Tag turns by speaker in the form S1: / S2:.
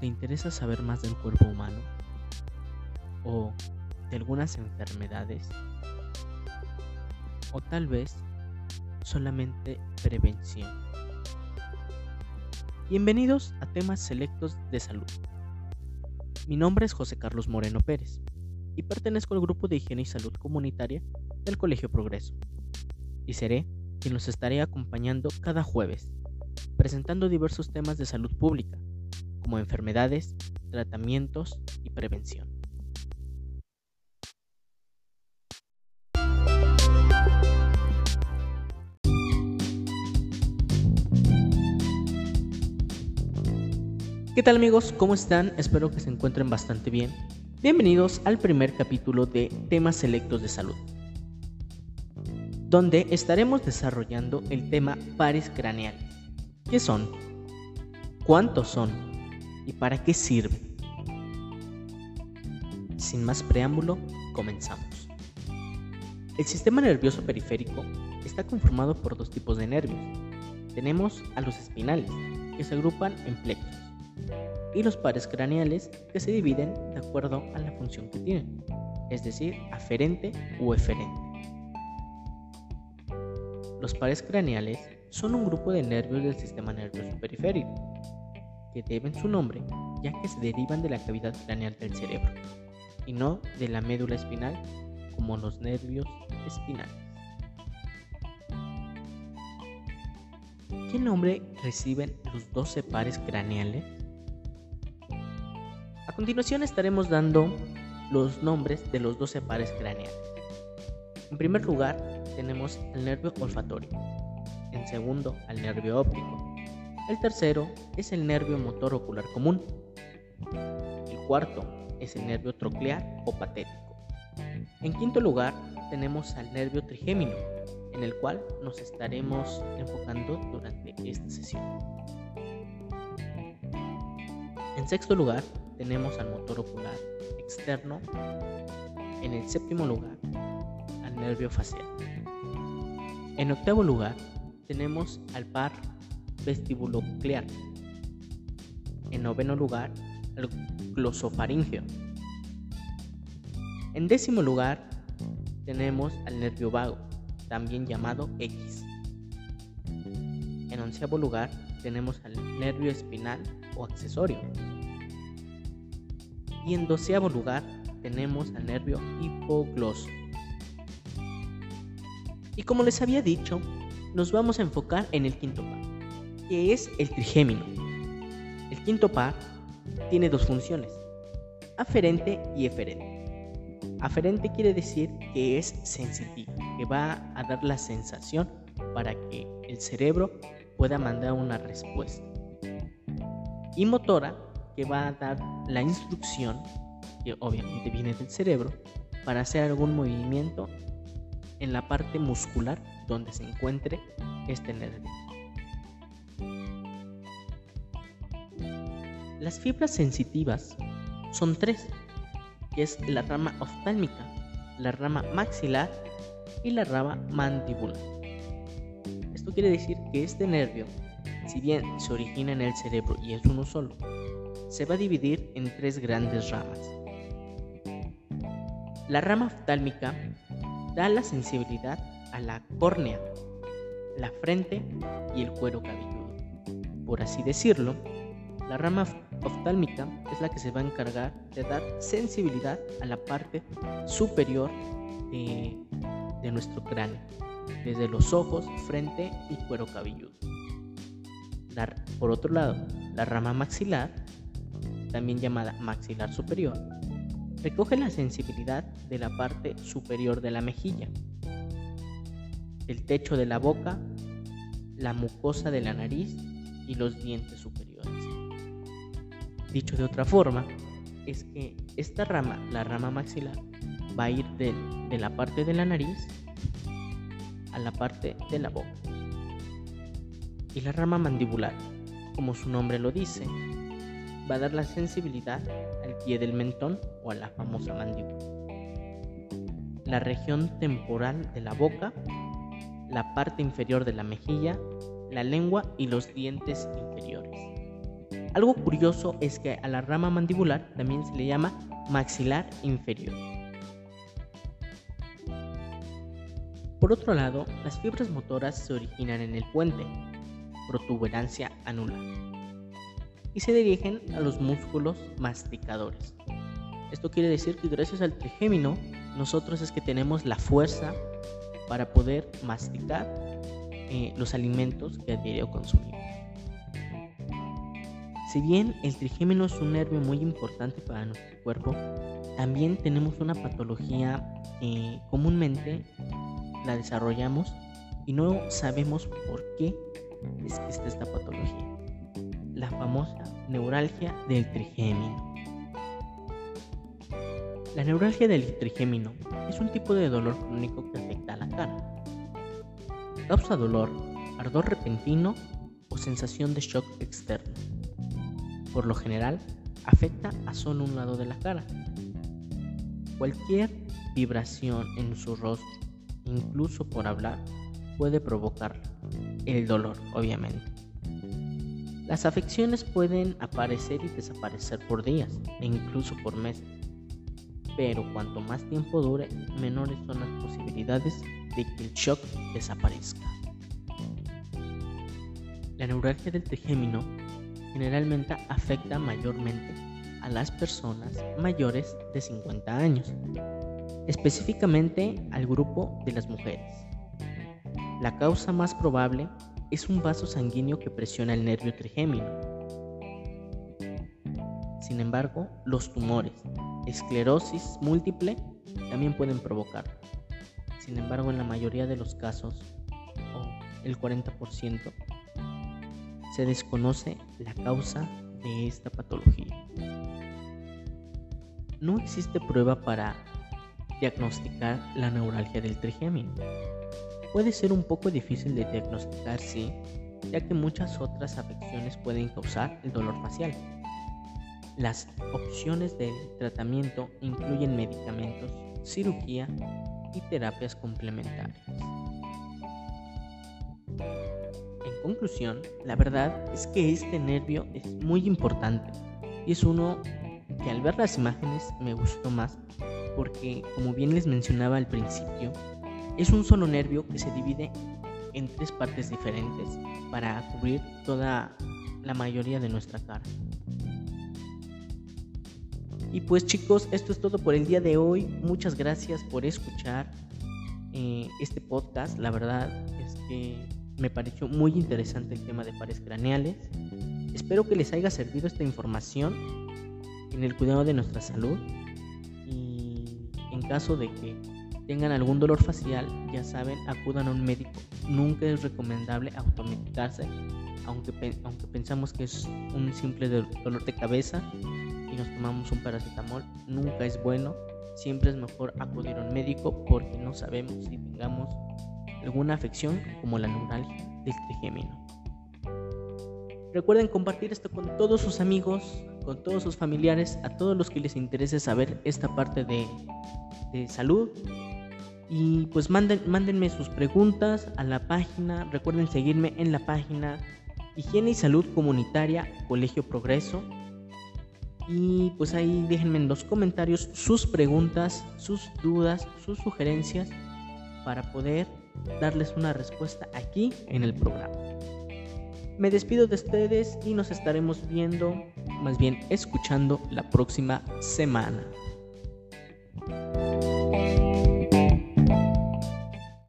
S1: ¿Te interesa saber más del cuerpo humano? ¿O de algunas enfermedades? ¿O tal vez solamente prevención? Bienvenidos a temas selectos de salud. Mi nombre es José Carlos Moreno Pérez y pertenezco al grupo de higiene y salud comunitaria del Colegio Progreso. Y seré quien los estaré acompañando cada jueves, presentando diversos temas de salud pública como enfermedades, tratamientos y prevención. ¿Qué tal amigos? ¿Cómo están? Espero que se encuentren bastante bien. Bienvenidos al primer capítulo de temas selectos de salud, donde estaremos desarrollando el tema pares craneales. ¿Qué son? ¿Cuántos son? Y para qué sirve. Sin más preámbulo, comenzamos. El sistema nervioso periférico está conformado por dos tipos de nervios. Tenemos a los espinales, que se agrupan en plexos, y los pares craneales, que se dividen de acuerdo a la función que tienen, es decir, aferente o eferente. Los pares craneales son un grupo de nervios del sistema nervioso periférico que deben su nombre ya que se derivan de la cavidad craneal del cerebro y no de la médula espinal como los nervios espinales. ¿Qué nombre reciben los 12 pares craneales? A continuación estaremos dando los nombres de los 12 pares craneales. En primer lugar tenemos el nervio olfatorio, en segundo al nervio óptico, el tercero es el nervio motor ocular común. El cuarto es el nervio troclear o patético. En quinto lugar tenemos al nervio trigémino, en el cual nos estaremos enfocando durante esta sesión. En sexto lugar tenemos al motor ocular externo. En el séptimo lugar al nervio facial. En octavo lugar tenemos al par vestibuloclear. En noveno lugar, el glosofaringeo. En décimo lugar, tenemos al nervio vago, también llamado X. En onceavo lugar, tenemos al nervio espinal o accesorio. Y en doceavo lugar, tenemos al nervio hipogloso. Y como les había dicho, nos vamos a enfocar en el quinto par que es el trigémino. El quinto par tiene dos funciones, aferente y eferente. Aferente quiere decir que es sensitivo, que va a dar la sensación para que el cerebro pueda mandar una respuesta. Y motora, que va a dar la instrucción, que obviamente viene del cerebro, para hacer algún movimiento en la parte muscular donde se encuentre este nervio. Las fibras sensitivas son tres, es la rama oftálmica, la rama maxilar y la rama mandíbula. Esto quiere decir que este nervio, si bien se origina en el cerebro y es uno solo, se va a dividir en tres grandes ramas. La rama oftálmica da la sensibilidad a la córnea, la frente y el cuero cabelludo. Por así decirlo, la rama oftálmica es la que se va a encargar de dar sensibilidad a la parte superior de, nuestro cráneo, desde los ojos, frente y cuero cabelludo. por otro lado, la rama maxilar, también llamada maxilar superior, recoge la sensibilidad de la parte superior de la mejilla, el techo de la boca, la mucosa de la nariz y los dientes superiores. Dicho de otra forma, es que esta rama, la rama maxilar, va a ir de, la parte de la nariz a la parte de la boca. Y la rama mandibular, como su nombre lo dice, va a dar la sensibilidad al pie del mentón o a la famosa mandíbula. La región temporal de la boca, la parte inferior de la mejilla, la lengua y los dientes inferiores algo curioso es que a la rama mandibular también se le llama maxilar inferior. Por otro lado, las fibras motoras se originan en el puente, protuberancia anular, y se dirigen a los músculos masticadores. Esto quiere decir que gracias al trigémino, nosotros es que tenemos la fuerza para poder masticar eh, los alimentos que a diario consumimos. Si bien el trigémino es un nervio muy importante para nuestro cuerpo, también tenemos una patología eh, comúnmente la desarrollamos y no sabemos por qué es que está esta patología. La famosa neuralgia del trigémino. La neuralgia del trigémino es un tipo de dolor crónico que afecta a la cara. Causa dolor, ardor repentino o sensación de shock externo. Por lo general, afecta a solo un lado de la cara. Cualquier vibración en su rostro incluso por hablar, puede provocar el dolor, obviamente. Las afecciones pueden aparecer y desaparecer por días e incluso por meses, pero cuanto más tiempo dure, menores son las posibilidades de que el shock desaparezca. La neuralgia del trigémino generalmente afecta mayormente a las personas mayores de 50 años, específicamente al grupo de las mujeres. La causa más probable es un vaso sanguíneo que presiona el nervio trigémino. Sin embargo, los tumores, esclerosis múltiple, también pueden provocar. Sin embargo, en la mayoría de los casos, o el 40%, se desconoce la causa de esta patología. No existe prueba para diagnosticar la neuralgia del trigémino. Puede ser un poco difícil de diagnosticar, sí, ya que muchas otras afecciones pueden causar el dolor facial. Las opciones de tratamiento incluyen medicamentos, cirugía y terapias complementarias. Conclusión, la verdad es que este nervio es muy importante y es uno que al ver las imágenes me gustó más porque, como bien les mencionaba al principio, es un solo nervio que se divide en tres partes diferentes para cubrir toda la mayoría de nuestra cara. Y pues chicos, esto es todo por el día de hoy. Muchas gracias por escuchar eh, este podcast. La verdad es que me pareció muy interesante el tema de pares craneales. Espero que les haya servido esta información en el cuidado de nuestra salud en caso de que tengan algún dolor facial, ya saben, acudan a un médico. Nunca es recomendable automedicarse, aunque, aunque pensamos que es un simple dolor de cabeza y nos tomamos un paracetamol, nunca es bueno. Siempre es mejor acudir a un médico porque no sabemos si tengamos alguna afección como la neuralgia del trigémino. Recuerden compartir esto con todos sus amigos, con todos sus familiares, a todos los que les interese saber esta parte de de salud. Y pues manden, mándenme sus preguntas a la página. Recuerden seguirme en la página Higiene y Salud Comunitaria Colegio Progreso. Y pues ahí déjenme en los comentarios sus preguntas, sus dudas, sus sugerencias para poder darles una respuesta aquí en el programa. Me despido de ustedes y nos estaremos viendo, más bien escuchando la próxima semana.